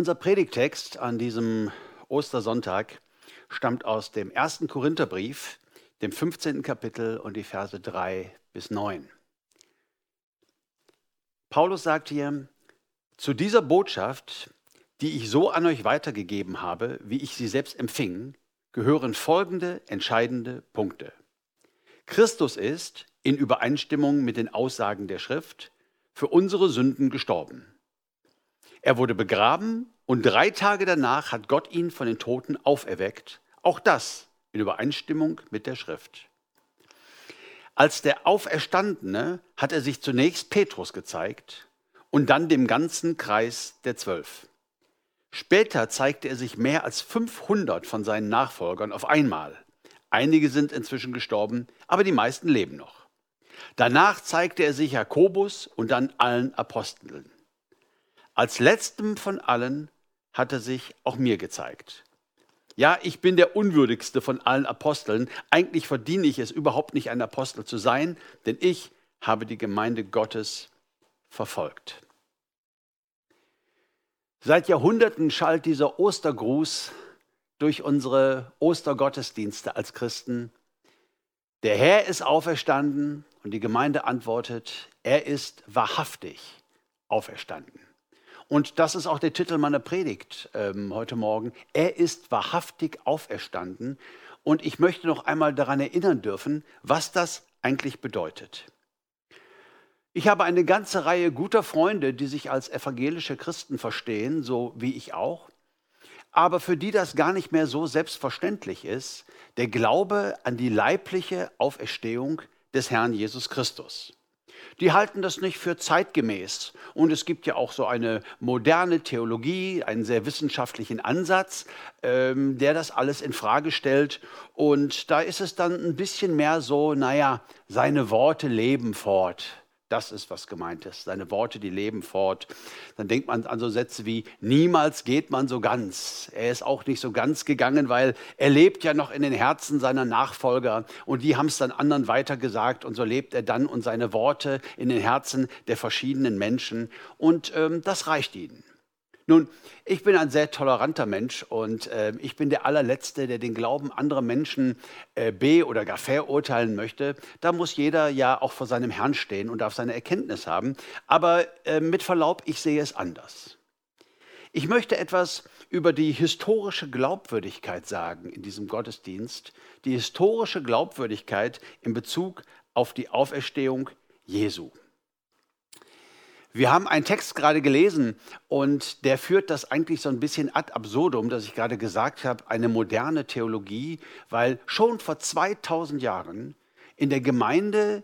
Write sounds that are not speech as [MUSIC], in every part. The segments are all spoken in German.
Unser Predigtext an diesem Ostersonntag stammt aus dem ersten Korintherbrief, dem 15. Kapitel und die Verse 3 bis 9. Paulus sagt hier, zu dieser Botschaft, die ich so an euch weitergegeben habe, wie ich sie selbst empfing, gehören folgende entscheidende Punkte. Christus ist, in Übereinstimmung mit den Aussagen der Schrift, für unsere Sünden gestorben. Er wurde begraben und drei Tage danach hat Gott ihn von den Toten auferweckt. Auch das in Übereinstimmung mit der Schrift. Als der Auferstandene hat er sich zunächst Petrus gezeigt und dann dem ganzen Kreis der Zwölf. Später zeigte er sich mehr als 500 von seinen Nachfolgern auf einmal. Einige sind inzwischen gestorben, aber die meisten leben noch. Danach zeigte er sich Jakobus und dann allen Aposteln. Als letztem von allen hat er sich auch mir gezeigt. Ja, ich bin der unwürdigste von allen Aposteln. Eigentlich verdiene ich es überhaupt nicht, ein Apostel zu sein, denn ich habe die Gemeinde Gottes verfolgt. Seit Jahrhunderten schallt dieser Ostergruß durch unsere Ostergottesdienste als Christen. Der Herr ist auferstanden und die Gemeinde antwortet, er ist wahrhaftig auferstanden. Und das ist auch der Titel meiner Predigt ähm, heute Morgen. Er ist wahrhaftig auferstanden. Und ich möchte noch einmal daran erinnern dürfen, was das eigentlich bedeutet. Ich habe eine ganze Reihe guter Freunde, die sich als evangelische Christen verstehen, so wie ich auch, aber für die das gar nicht mehr so selbstverständlich ist, der Glaube an die leibliche Auferstehung des Herrn Jesus Christus. Die halten das nicht für zeitgemäß. Und es gibt ja auch so eine moderne Theologie, einen sehr wissenschaftlichen Ansatz, ähm, der das alles in Frage stellt. Und da ist es dann ein bisschen mehr so, naja, seine Worte leben fort. Das ist, was gemeint ist. Seine Worte, die leben fort. Dann denkt man an so Sätze wie, niemals geht man so ganz. Er ist auch nicht so ganz gegangen, weil er lebt ja noch in den Herzen seiner Nachfolger und die haben es dann anderen weitergesagt und so lebt er dann und seine Worte in den Herzen der verschiedenen Menschen und ähm, das reicht ihnen. Nun, ich bin ein sehr toleranter Mensch und äh, ich bin der allerletzte, der den Glauben anderer Menschen äh, be- oder gar verurteilen möchte. Da muss jeder ja auch vor seinem Herrn stehen und darf seine Erkenntnis haben. Aber äh, mit Verlaub, ich sehe es anders. Ich möchte etwas über die historische Glaubwürdigkeit sagen in diesem Gottesdienst, die historische Glaubwürdigkeit in Bezug auf die Auferstehung Jesu. Wir haben einen Text gerade gelesen und der führt das eigentlich so ein bisschen ad absurdum, dass ich gerade gesagt habe, eine moderne Theologie, weil schon vor 2000 Jahren in der Gemeinde,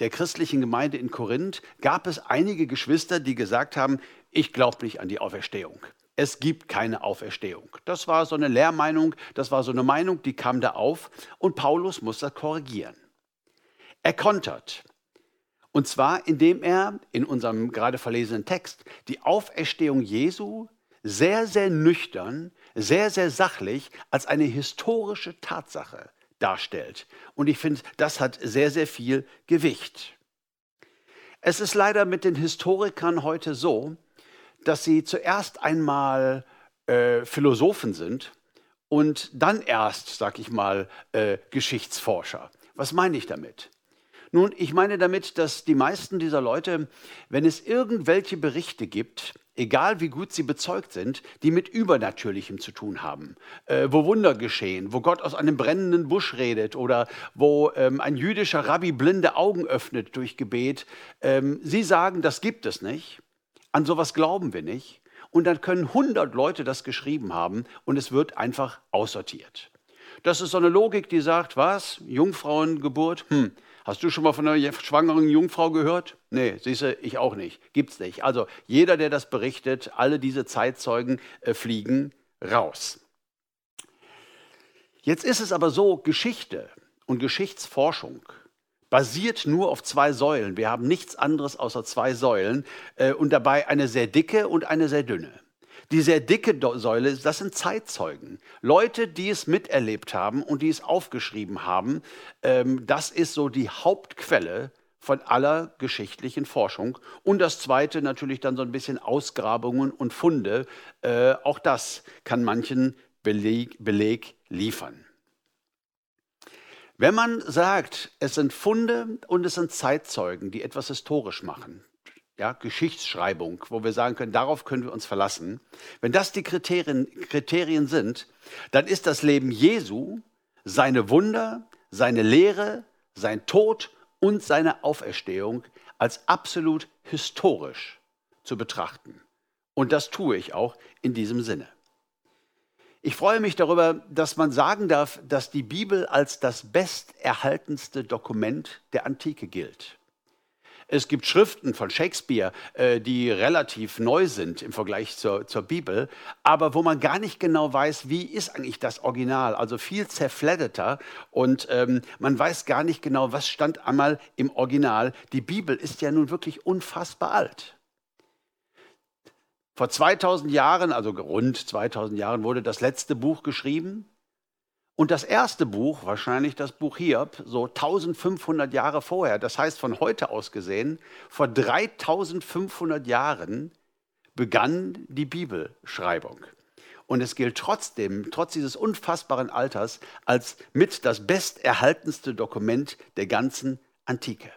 der christlichen Gemeinde in Korinth, gab es einige Geschwister, die gesagt haben, ich glaube nicht an die Auferstehung. Es gibt keine Auferstehung. Das war so eine Lehrmeinung, das war so eine Meinung, die kam da auf und Paulus muss das korrigieren. Er kontert. Und zwar, indem er in unserem gerade verlesenen Text die Auferstehung Jesu sehr, sehr nüchtern, sehr, sehr sachlich als eine historische Tatsache darstellt. Und ich finde, das hat sehr, sehr viel Gewicht. Es ist leider mit den Historikern heute so, dass sie zuerst einmal äh, Philosophen sind und dann erst, sag ich mal, äh, Geschichtsforscher. Was meine ich damit? Nun, ich meine damit, dass die meisten dieser Leute, wenn es irgendwelche Berichte gibt, egal wie gut sie bezeugt sind, die mit Übernatürlichem zu tun haben, äh, wo Wunder geschehen, wo Gott aus einem brennenden Busch redet oder wo ähm, ein jüdischer Rabbi blinde Augen öffnet durch Gebet, ähm, sie sagen, das gibt es nicht, an sowas glauben wir nicht. Und dann können 100 Leute das geschrieben haben und es wird einfach aussortiert. Das ist so eine Logik, die sagt, was? Jungfrauengeburt? Hm, Hast du schon mal von einer schwangeren Jungfrau gehört? Nee, siehst du, ich auch nicht. Gibt's nicht. Also jeder, der das berichtet, alle diese Zeitzeugen äh, fliegen raus. Jetzt ist es aber so, Geschichte und Geschichtsforschung basiert nur auf zwei Säulen. Wir haben nichts anderes außer zwei Säulen äh, und dabei eine sehr dicke und eine sehr dünne. Die sehr dicke Säule, das sind Zeitzeugen. Leute, die es miterlebt haben und die es aufgeschrieben haben. Ähm, das ist so die Hauptquelle von aller geschichtlichen Forschung. Und das Zweite natürlich dann so ein bisschen Ausgrabungen und Funde. Äh, auch das kann manchen Beleg, Beleg liefern. Wenn man sagt, es sind Funde und es sind Zeitzeugen, die etwas historisch machen, ja, Geschichtsschreibung, wo wir sagen können, darauf können wir uns verlassen. Wenn das die Kriterien, Kriterien sind, dann ist das Leben Jesu, seine Wunder, seine Lehre, sein Tod und seine Auferstehung als absolut historisch zu betrachten. Und das tue ich auch in diesem Sinne. Ich freue mich darüber, dass man sagen darf, dass die Bibel als das besterhaltenste Dokument der Antike gilt. Es gibt Schriften von Shakespeare, äh, die relativ neu sind im Vergleich zur, zur Bibel, aber wo man gar nicht genau weiß, wie ist eigentlich das Original. Also viel zerfledderter und ähm, man weiß gar nicht genau, was stand einmal im Original. Die Bibel ist ja nun wirklich unfassbar alt. Vor 2000 Jahren, also rund 2000 Jahren, wurde das letzte Buch geschrieben. Und das erste Buch, wahrscheinlich das Buch Hiob, so 1500 Jahre vorher, das heißt von heute aus gesehen, vor 3500 Jahren begann die Bibelschreibung. Und es gilt trotzdem, trotz dieses unfassbaren Alters, als mit das besterhaltenste Dokument der ganzen Antike.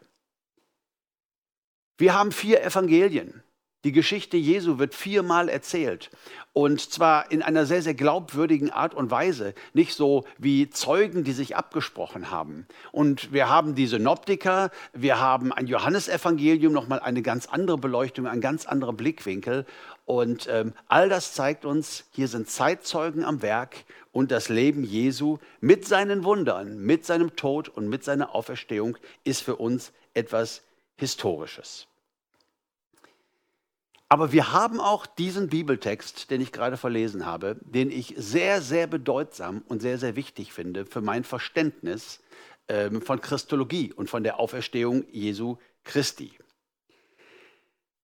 Wir haben vier Evangelien. Die Geschichte Jesu wird viermal erzählt. Und zwar in einer sehr, sehr glaubwürdigen Art und Weise. Nicht so wie Zeugen, die sich abgesprochen haben. Und wir haben die Synoptiker, wir haben ein Johannesevangelium, nochmal eine ganz andere Beleuchtung, ein ganz anderer Blickwinkel. Und ähm, all das zeigt uns, hier sind Zeitzeugen am Werk und das Leben Jesu mit seinen Wundern, mit seinem Tod und mit seiner Auferstehung ist für uns etwas Historisches. Aber wir haben auch diesen Bibeltext, den ich gerade verlesen habe, den ich sehr, sehr bedeutsam und sehr, sehr wichtig finde für mein Verständnis ähm, von Christologie und von der Auferstehung Jesu Christi.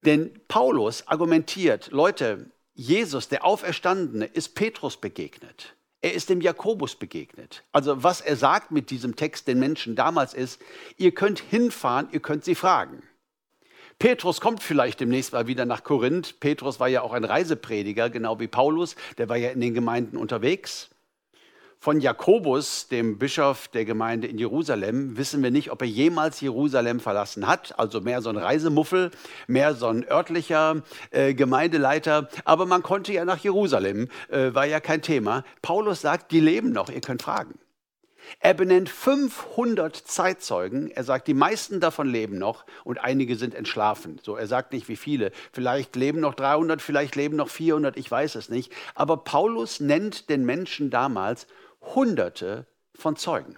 Denn Paulus argumentiert, Leute, Jesus, der Auferstandene, ist Petrus begegnet. Er ist dem Jakobus begegnet. Also was er sagt mit diesem Text den Menschen damals ist, ihr könnt hinfahren, ihr könnt sie fragen. Petrus kommt vielleicht demnächst mal wieder nach Korinth. Petrus war ja auch ein Reiseprediger, genau wie Paulus. Der war ja in den Gemeinden unterwegs. Von Jakobus, dem Bischof der Gemeinde in Jerusalem, wissen wir nicht, ob er jemals Jerusalem verlassen hat. Also mehr so ein Reisemuffel, mehr so ein örtlicher äh, Gemeindeleiter. Aber man konnte ja nach Jerusalem, äh, war ja kein Thema. Paulus sagt, die leben noch, ihr könnt fragen. Er benennt 500 Zeitzeugen. Er sagt, die meisten davon leben noch und einige sind entschlafen. So, er sagt nicht, wie viele. Vielleicht leben noch 300, vielleicht leben noch 400, ich weiß es nicht. Aber Paulus nennt den Menschen damals Hunderte von Zeugen.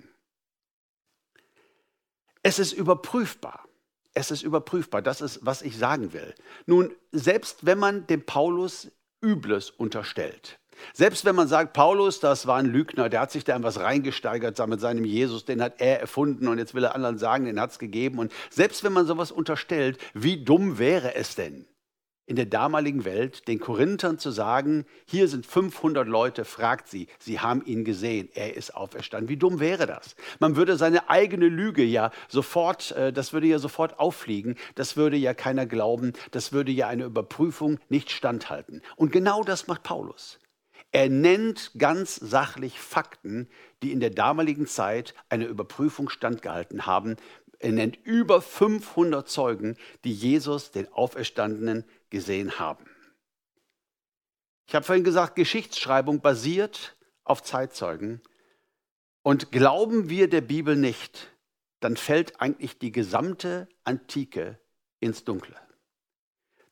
Es ist überprüfbar. Es ist überprüfbar. Das ist, was ich sagen will. Nun, selbst wenn man dem Paulus Übles unterstellt, selbst wenn man sagt, Paulus, das war ein Lügner, der hat sich da in was reingesteigert mit seinem Jesus, den hat er erfunden und jetzt will er anderen sagen, den hat es gegeben. Und selbst wenn man sowas unterstellt, wie dumm wäre es denn, in der damaligen Welt den Korinthern zu sagen, hier sind 500 Leute, fragt sie, sie haben ihn gesehen, er ist auferstanden. Wie dumm wäre das? Man würde seine eigene Lüge ja sofort, äh, das würde ja sofort auffliegen, das würde ja keiner glauben, das würde ja eine Überprüfung nicht standhalten. Und genau das macht Paulus. Er nennt ganz sachlich Fakten, die in der damaligen Zeit einer Überprüfung standgehalten haben. Er nennt über 500 Zeugen, die Jesus, den Auferstandenen, gesehen haben. Ich habe vorhin gesagt, Geschichtsschreibung basiert auf Zeitzeugen. Und glauben wir der Bibel nicht, dann fällt eigentlich die gesamte Antike ins Dunkle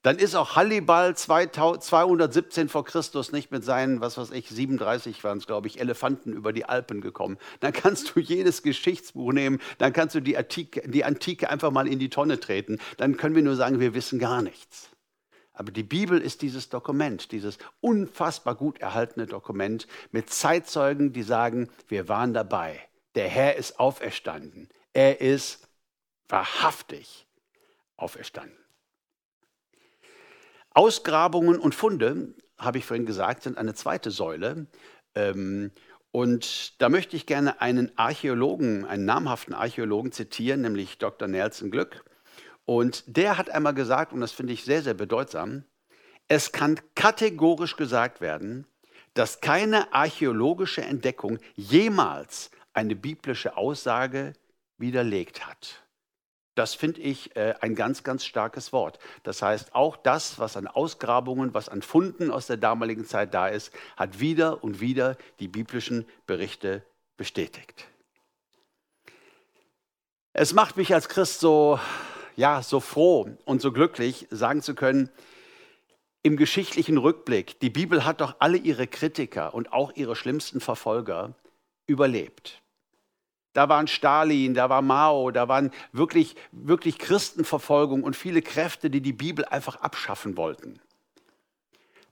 dann ist auch Hannibal 217 vor Christus nicht mit seinen, was weiß ich, 37 waren es, glaube ich, Elefanten über die Alpen gekommen. Dann kannst du jedes Geschichtsbuch nehmen, dann kannst du die Antike, die Antike einfach mal in die Tonne treten. Dann können wir nur sagen, wir wissen gar nichts. Aber die Bibel ist dieses Dokument, dieses unfassbar gut erhaltene Dokument mit Zeitzeugen, die sagen, wir waren dabei. Der Herr ist auferstanden. Er ist wahrhaftig auferstanden. Ausgrabungen und Funde, habe ich vorhin gesagt, sind eine zweite Säule. Ähm, Und da möchte ich gerne einen Archäologen, einen namhaften Archäologen zitieren, nämlich Dr. Nelson Glück. Und der hat einmal gesagt, und das finde ich sehr, sehr bedeutsam, es kann kategorisch gesagt werden, dass keine archäologische Entdeckung jemals eine biblische Aussage widerlegt hat. Das finde ich äh, ein ganz, ganz starkes Wort. Das heißt, auch das, was an Ausgrabungen, was an Funden aus der damaligen Zeit da ist, hat wieder und wieder die biblischen Berichte bestätigt. Es macht mich als Christ so, ja, so froh und so glücklich, sagen zu können, im geschichtlichen Rückblick, die Bibel hat doch alle ihre Kritiker und auch ihre schlimmsten Verfolger überlebt. Da waren Stalin, da war Mao, da waren wirklich, wirklich Christenverfolgung und viele Kräfte, die die Bibel einfach abschaffen wollten.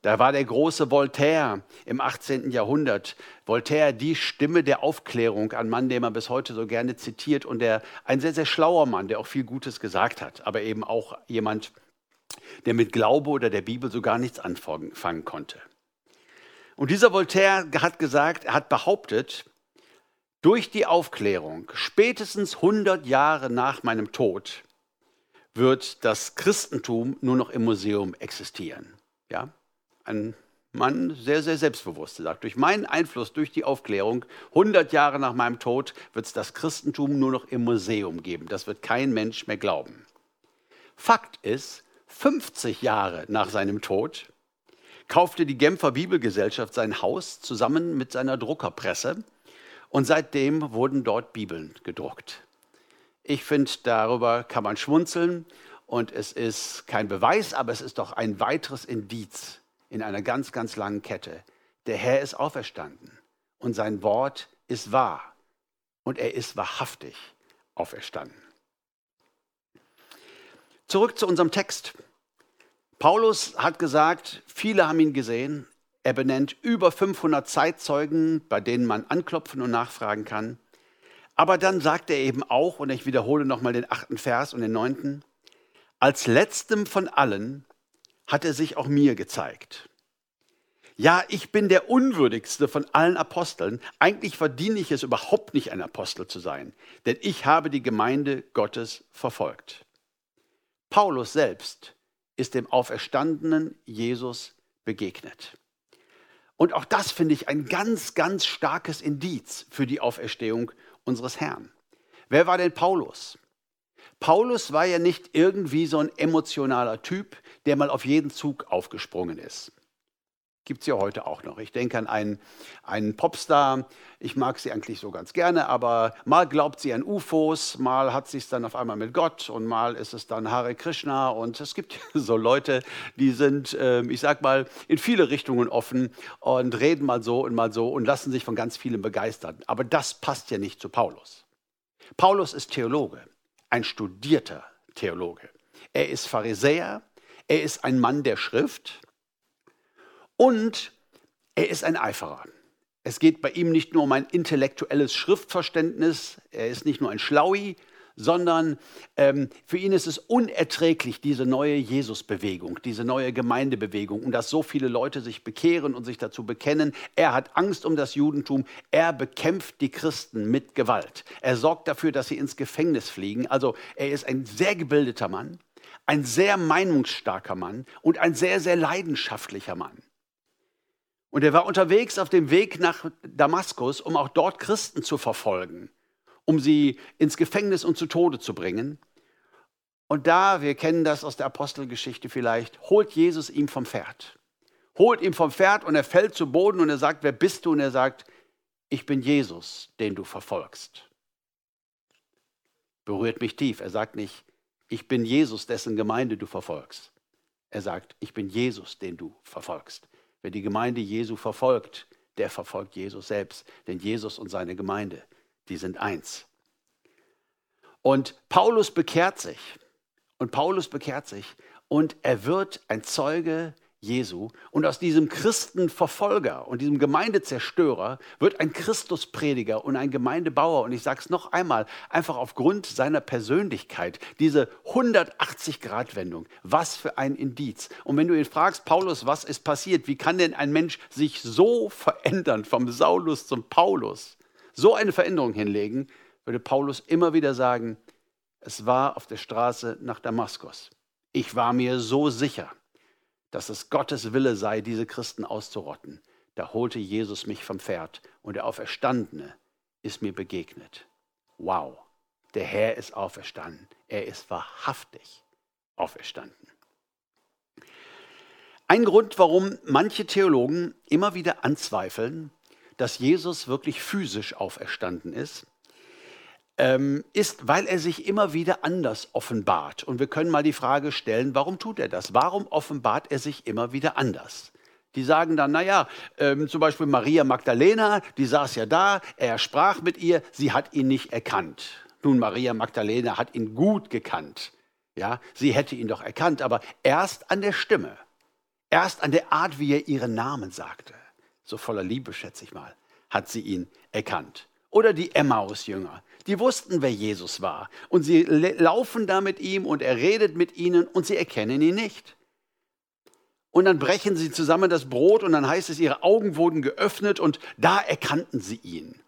Da war der große Voltaire im 18. Jahrhundert. Voltaire, die Stimme der Aufklärung, ein Mann, den man bis heute so gerne zitiert und der, ein sehr, sehr schlauer Mann, der auch viel Gutes gesagt hat, aber eben auch jemand, der mit Glaube oder der Bibel so gar nichts anfangen konnte. Und dieser Voltaire hat gesagt, er hat behauptet, durch die Aufklärung, spätestens 100 Jahre nach meinem Tod, wird das Christentum nur noch im Museum existieren. Ja? Ein Mann, sehr, sehr selbstbewusst, sagt, durch meinen Einfluss, durch die Aufklärung, 100 Jahre nach meinem Tod wird es das Christentum nur noch im Museum geben. Das wird kein Mensch mehr glauben. Fakt ist, 50 Jahre nach seinem Tod kaufte die Genfer Bibelgesellschaft sein Haus zusammen mit seiner Druckerpresse und seitdem wurden dort Bibeln gedruckt. Ich finde, darüber kann man schmunzeln und es ist kein Beweis, aber es ist doch ein weiteres Indiz in einer ganz, ganz langen Kette. Der Herr ist auferstanden und sein Wort ist wahr und er ist wahrhaftig auferstanden. Zurück zu unserem Text. Paulus hat gesagt, viele haben ihn gesehen, er benennt über 500 Zeitzeugen, bei denen man anklopfen und nachfragen kann. Aber dann sagt er eben auch, und ich wiederhole nochmal den achten Vers und den neunten, als letztem von allen hat er sich auch mir gezeigt. Ja, ich bin der unwürdigste von allen Aposteln. Eigentlich verdiene ich es überhaupt nicht, ein Apostel zu sein, denn ich habe die Gemeinde Gottes verfolgt. Paulus selbst ist dem auferstandenen Jesus begegnet. Und auch das finde ich ein ganz, ganz starkes Indiz für die Auferstehung unseres Herrn. Wer war denn Paulus? Paulus war ja nicht irgendwie so ein emotionaler Typ, der mal auf jeden Zug aufgesprungen ist. Gibt es ja heute auch noch. Ich denke an einen, einen Popstar. Ich mag sie eigentlich so ganz gerne, aber mal glaubt sie an UFOs, mal hat sie es dann auf einmal mit Gott und mal ist es dann Hare Krishna. Und es gibt [LAUGHS] so Leute, die sind, ähm, ich sag mal, in viele Richtungen offen und reden mal so und mal so und lassen sich von ganz vielen begeistern. Aber das passt ja nicht zu Paulus. Paulus ist Theologe, ein studierter Theologe. Er ist Pharisäer, er ist ein Mann der Schrift und er ist ein Eiferer. Es geht bei ihm nicht nur um ein intellektuelles Schriftverständnis, er ist nicht nur ein Schlaui, sondern ähm, für ihn ist es unerträglich, diese neue Jesusbewegung, diese neue Gemeindebewegung und dass so viele Leute sich bekehren und sich dazu bekennen. Er hat Angst um das Judentum, er bekämpft die Christen mit Gewalt. Er sorgt dafür, dass sie ins Gefängnis fliegen. Also er ist ein sehr gebildeter Mann, ein sehr meinungsstarker Mann und ein sehr, sehr leidenschaftlicher Mann. Und er war unterwegs auf dem Weg nach Damaskus, um auch dort Christen zu verfolgen, um sie ins Gefängnis und zu Tode zu bringen. Und da, wir kennen das aus der Apostelgeschichte vielleicht, holt Jesus ihm vom Pferd. Holt ihm vom Pferd und er fällt zu Boden und er sagt, wer bist du? Und er sagt, ich bin Jesus, den du verfolgst. Berührt mich tief. Er sagt nicht, ich bin Jesus, dessen Gemeinde du verfolgst. Er sagt, ich bin Jesus, den du verfolgst. Wer die Gemeinde Jesu verfolgt, der verfolgt Jesus selbst. Denn Jesus und seine Gemeinde, die sind eins. Und Paulus bekehrt sich. Und Paulus bekehrt sich. Und er wird ein Zeuge Jesu. Und aus diesem Christenverfolger und diesem Gemeindezerstörer wird ein Christusprediger und ein Gemeindebauer. Und ich sage es noch einmal, einfach aufgrund seiner Persönlichkeit, diese 180-Grad-Wendung, was für ein Indiz. Und wenn du ihn fragst, Paulus, was ist passiert? Wie kann denn ein Mensch sich so verändern, vom Saulus zum Paulus? So eine Veränderung hinlegen, würde Paulus immer wieder sagen, es war auf der Straße nach Damaskus. Ich war mir so sicher dass es Gottes Wille sei, diese Christen auszurotten. Da holte Jesus mich vom Pferd und der Auferstandene ist mir begegnet. Wow, der Herr ist auferstanden. Er ist wahrhaftig auferstanden. Ein Grund, warum manche Theologen immer wieder anzweifeln, dass Jesus wirklich physisch auferstanden ist, ähm, ist, weil er sich immer wieder anders offenbart. Und wir können mal die Frage stellen, warum tut er das? Warum offenbart er sich immer wieder anders? Die sagen dann, naja, ähm, zum Beispiel Maria Magdalena, die saß ja da, er sprach mit ihr, sie hat ihn nicht erkannt. Nun, Maria Magdalena hat ihn gut gekannt. Ja, sie hätte ihn doch erkannt, aber erst an der Stimme, erst an der Art, wie er ihren Namen sagte, so voller Liebe, schätze ich mal, hat sie ihn erkannt. Oder die Emmaus-Jünger, die wussten, wer Jesus war. Und sie laufen da mit ihm und er redet mit ihnen und sie erkennen ihn nicht. Und dann brechen sie zusammen das Brot und dann heißt es, ihre Augen wurden geöffnet und da erkannten sie ihn.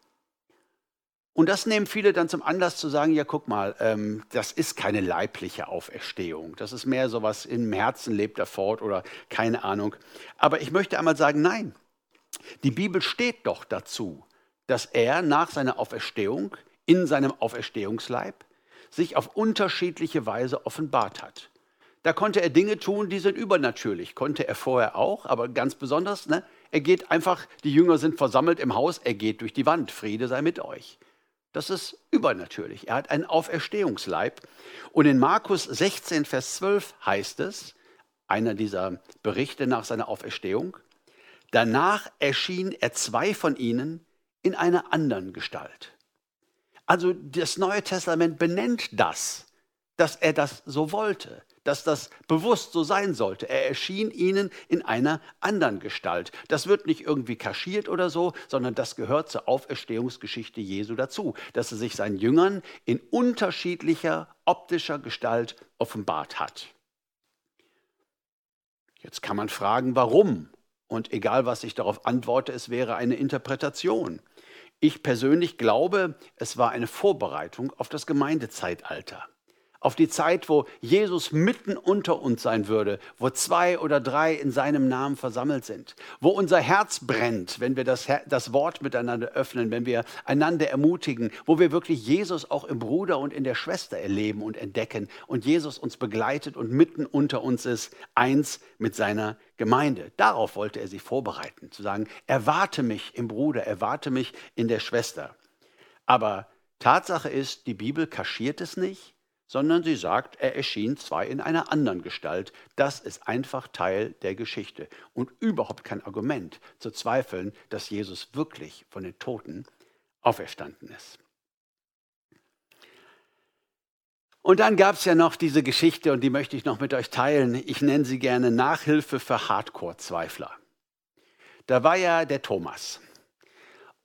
Und das nehmen viele dann zum Anlass zu sagen, ja guck mal, ähm, das ist keine leibliche Auferstehung. Das ist mehr so was im Herzen lebt er fort oder keine Ahnung. Aber ich möchte einmal sagen, nein, die Bibel steht doch dazu, dass er nach seiner Auferstehung in seinem Auferstehungsleib sich auf unterschiedliche Weise offenbart hat. Da konnte er Dinge tun, die sind übernatürlich. Konnte er vorher auch, aber ganz besonders, ne? er geht einfach, die Jünger sind versammelt im Haus, er geht durch die Wand. Friede sei mit euch. Das ist übernatürlich. Er hat einen Auferstehungsleib. Und in Markus 16, Vers 12 heißt es, einer dieser Berichte nach seiner Auferstehung, danach erschien er zwei von ihnen in einer anderen Gestalt. Also das Neue Testament benennt das, dass er das so wollte, dass das bewusst so sein sollte. Er erschien ihnen in einer anderen Gestalt. Das wird nicht irgendwie kaschiert oder so, sondern das gehört zur Auferstehungsgeschichte Jesu dazu, dass er sich seinen Jüngern in unterschiedlicher optischer Gestalt offenbart hat. Jetzt kann man fragen, warum? Und egal, was ich darauf antworte, es wäre eine Interpretation. Ich persönlich glaube, es war eine Vorbereitung auf das Gemeindezeitalter auf die Zeit, wo Jesus mitten unter uns sein würde, wo zwei oder drei in seinem Namen versammelt sind, wo unser Herz brennt, wenn wir das, das Wort miteinander öffnen, wenn wir einander ermutigen, wo wir wirklich Jesus auch im Bruder und in der Schwester erleben und entdecken und Jesus uns begleitet und mitten unter uns ist, eins mit seiner Gemeinde. Darauf wollte er sie vorbereiten, zu sagen, erwarte mich im Bruder, erwarte mich in der Schwester. Aber Tatsache ist, die Bibel kaschiert es nicht sondern sie sagt, er erschien zwar in einer anderen Gestalt. Das ist einfach Teil der Geschichte und überhaupt kein Argument zu zweifeln, dass Jesus wirklich von den Toten auferstanden ist. Und dann gab es ja noch diese Geschichte, und die möchte ich noch mit euch teilen. Ich nenne sie gerne Nachhilfe für Hardcore-Zweifler. Da war ja der Thomas.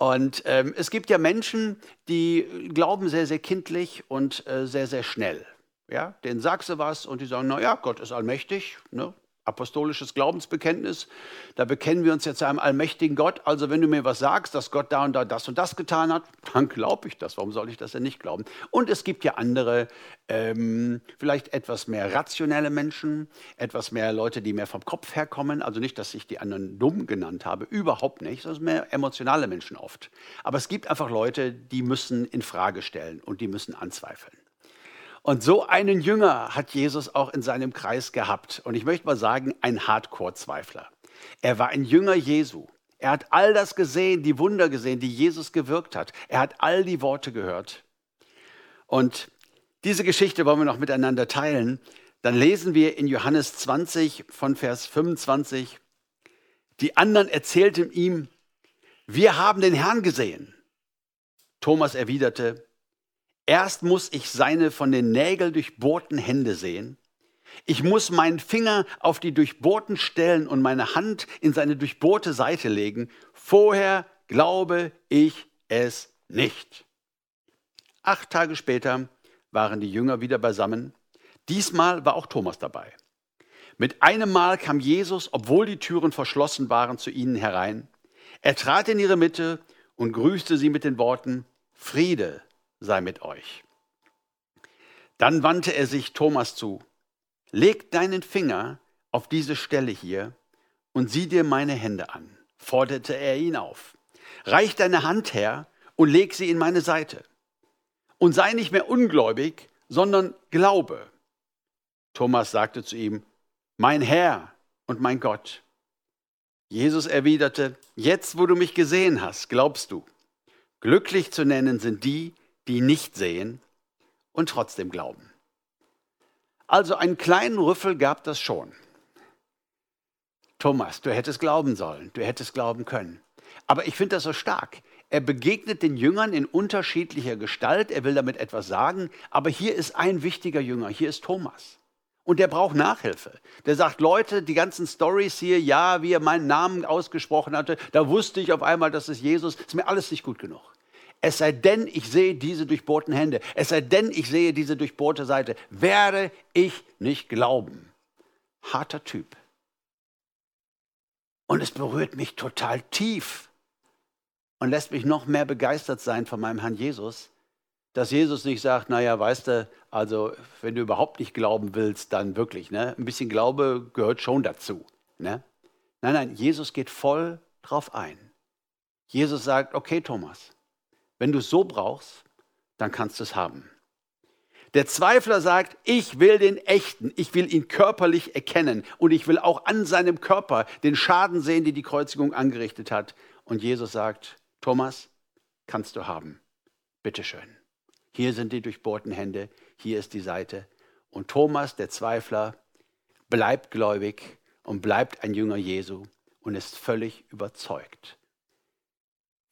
Und ähm, es gibt ja Menschen, die glauben sehr, sehr kindlich und äh, sehr, sehr schnell. Ja, denen sagst du was und die sagen, na ja, Gott ist allmächtig, ne? Apostolisches Glaubensbekenntnis. Da bekennen wir uns jetzt zu einem allmächtigen Gott. Also wenn du mir was sagst, dass Gott da und da das und das getan hat, dann glaube ich das. Warum soll ich das denn nicht glauben? Und es gibt ja andere, ähm, vielleicht etwas mehr rationelle Menschen, etwas mehr Leute, die mehr vom Kopf herkommen. Also nicht, dass ich die anderen dumm genannt habe, überhaupt nicht. Das sind mehr emotionale Menschen oft. Aber es gibt einfach Leute, die müssen in Frage stellen und die müssen anzweifeln. Und so einen Jünger hat Jesus auch in seinem Kreis gehabt. Und ich möchte mal sagen, ein Hardcore-Zweifler. Er war ein Jünger Jesu. Er hat all das gesehen, die Wunder gesehen, die Jesus gewirkt hat. Er hat all die Worte gehört. Und diese Geschichte wollen wir noch miteinander teilen. Dann lesen wir in Johannes 20 von Vers 25. Die anderen erzählten ihm, wir haben den Herrn gesehen. Thomas erwiderte, Erst muss ich seine von den Nägeln durchbohrten Hände sehen, Ich muss meinen Finger auf die durchbohrten Stellen und meine Hand in seine durchbohrte Seite legen. Vorher glaube ich es nicht. Acht Tage später waren die Jünger wieder beisammen. Diesmal war auch Thomas dabei. Mit einem Mal kam Jesus, obwohl die Türen verschlossen waren, zu ihnen herein. Er trat in ihre Mitte und grüßte sie mit den Worten, Friede sei mit euch. Dann wandte er sich Thomas zu. Leg deinen Finger auf diese Stelle hier und sieh dir meine Hände an, forderte er ihn auf. Reich deine Hand her und leg sie in meine Seite. Und sei nicht mehr ungläubig, sondern glaube. Thomas sagte zu ihm, mein Herr und mein Gott. Jesus erwiderte, jetzt wo du mich gesehen hast, glaubst du. Glücklich zu nennen sind die, die nicht sehen und trotzdem glauben. Also einen kleinen Rüffel gab das schon. Thomas, du hättest glauben sollen, du hättest glauben können. Aber ich finde das so stark. Er begegnet den Jüngern in unterschiedlicher Gestalt, er will damit etwas sagen, aber hier ist ein wichtiger Jünger, hier ist Thomas. Und der braucht Nachhilfe. Der sagt, Leute, die ganzen Stories hier, ja, wie er meinen Namen ausgesprochen hatte, da wusste ich auf einmal, das ist Jesus, ist mir alles nicht gut genug. Es sei denn, ich sehe diese durchbohrten Hände. Es sei denn, ich sehe diese durchbohrte Seite. Werde ich nicht glauben. Harter Typ. Und es berührt mich total tief und lässt mich noch mehr begeistert sein von meinem Herrn Jesus, dass Jesus nicht sagt, naja, weißt du, also wenn du überhaupt nicht glauben willst, dann wirklich, ne? Ein bisschen Glaube gehört schon dazu. Ne? Nein, nein, Jesus geht voll drauf ein. Jesus sagt, okay, Thomas, wenn du es so brauchst, dann kannst du es haben. Der Zweifler sagt, ich will den echten, ich will ihn körperlich erkennen und ich will auch an seinem Körper den Schaden sehen, den die Kreuzigung angerichtet hat. Und Jesus sagt, Thomas, kannst du haben. Bitteschön. Hier sind die durchbohrten Hände, hier ist die Seite. Und Thomas, der Zweifler, bleibt gläubig und bleibt ein Jünger Jesu und ist völlig überzeugt.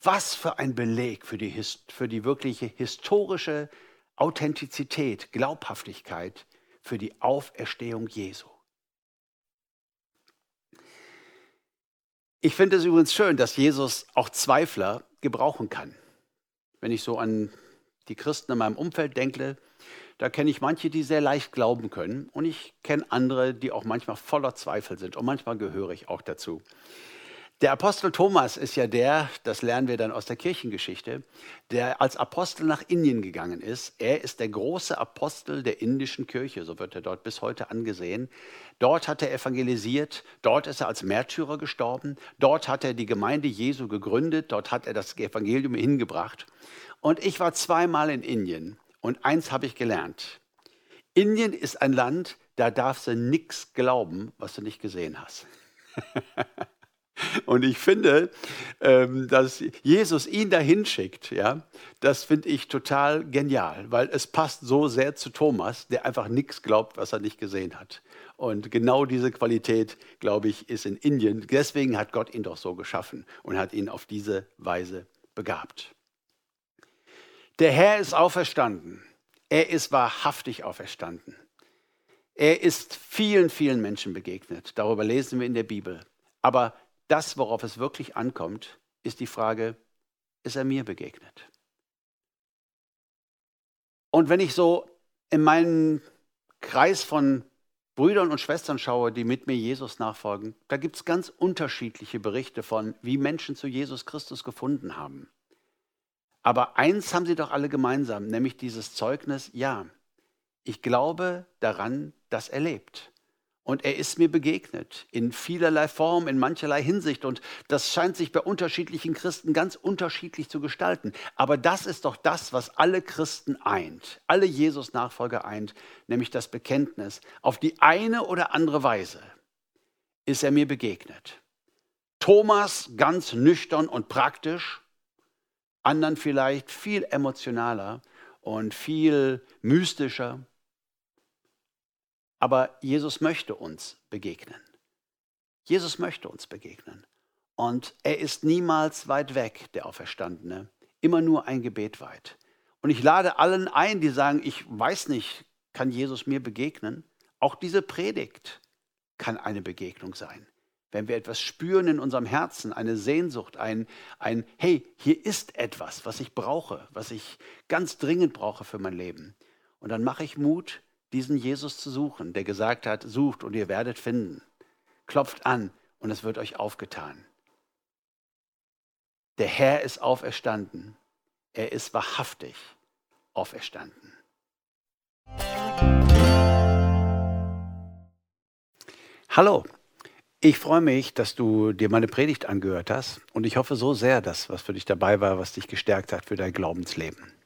Was für ein Beleg für die, für die wirkliche historische Authentizität, Glaubhaftigkeit für die Auferstehung Jesu. Ich finde es übrigens schön, dass Jesus auch Zweifler gebrauchen kann. Wenn ich so an die Christen in meinem Umfeld denke, da kenne ich manche, die sehr leicht glauben können und ich kenne andere, die auch manchmal voller Zweifel sind und manchmal gehöre ich auch dazu. Der Apostel Thomas ist ja der, das lernen wir dann aus der Kirchengeschichte, der als Apostel nach Indien gegangen ist. Er ist der große Apostel der indischen Kirche, so wird er dort bis heute angesehen. Dort hat er evangelisiert, dort ist er als Märtyrer gestorben, dort hat er die Gemeinde Jesu gegründet, dort hat er das Evangelium hingebracht. Und ich war zweimal in Indien und eins habe ich gelernt. Indien ist ein Land, da darfst du nichts glauben, was du nicht gesehen hast. [LAUGHS] Und ich finde, ähm, dass Jesus ihn dahin schickt, ja, das finde ich total genial, weil es passt so sehr zu Thomas, der einfach nichts glaubt, was er nicht gesehen hat. Und genau diese Qualität, glaube ich, ist in Indien. Deswegen hat Gott ihn doch so geschaffen und hat ihn auf diese Weise begabt. Der Herr ist auferstanden. Er ist wahrhaftig auferstanden. Er ist vielen, vielen Menschen begegnet. Darüber lesen wir in der Bibel. Aber das, worauf es wirklich ankommt, ist die Frage, ist er mir begegnet? Und wenn ich so in meinen Kreis von Brüdern und Schwestern schaue, die mit mir Jesus nachfolgen, da gibt es ganz unterschiedliche Berichte von, wie Menschen zu Jesus Christus gefunden haben. Aber eins haben sie doch alle gemeinsam, nämlich dieses Zeugnis, ja, ich glaube daran, dass er lebt. Und er ist mir begegnet in vielerlei Form, in mancherlei Hinsicht. Und das scheint sich bei unterschiedlichen Christen ganz unterschiedlich zu gestalten. Aber das ist doch das, was alle Christen eint, alle Jesus-Nachfolger eint, nämlich das Bekenntnis. Auf die eine oder andere Weise ist er mir begegnet. Thomas ganz nüchtern und praktisch, anderen vielleicht viel emotionaler und viel mystischer. Aber Jesus möchte uns begegnen. Jesus möchte uns begegnen. Und er ist niemals weit weg, der Auferstandene, immer nur ein Gebet weit. Und ich lade allen ein, die sagen, ich weiß nicht, kann Jesus mir begegnen? Auch diese Predigt kann eine Begegnung sein. Wenn wir etwas spüren in unserem Herzen, eine Sehnsucht, ein, ein Hey, hier ist etwas, was ich brauche, was ich ganz dringend brauche für mein Leben. Und dann mache ich Mut, diesen Jesus zu suchen, der gesagt hat, sucht und ihr werdet finden. Klopft an und es wird euch aufgetan. Der Herr ist auferstanden. Er ist wahrhaftig auferstanden. Hallo, ich freue mich, dass du dir meine Predigt angehört hast und ich hoffe so sehr, dass was für dich dabei war, was dich gestärkt hat für dein Glaubensleben.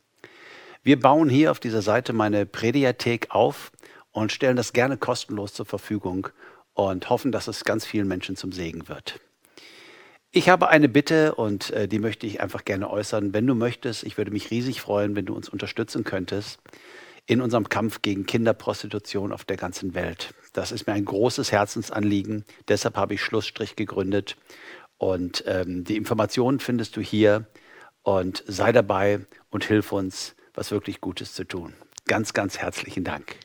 Wir bauen hier auf dieser Seite meine Prediathek auf und stellen das gerne kostenlos zur Verfügung und hoffen, dass es ganz vielen Menschen zum Segen wird. Ich habe eine Bitte und äh, die möchte ich einfach gerne äußern. Wenn du möchtest, ich würde mich riesig freuen, wenn du uns unterstützen könntest in unserem Kampf gegen Kinderprostitution auf der ganzen Welt. Das ist mir ein großes Herzensanliegen. Deshalb habe ich Schlussstrich gegründet. Und ähm, die Informationen findest du hier. Und sei dabei und hilf uns, was wirklich Gutes zu tun. Ganz, ganz herzlichen Dank.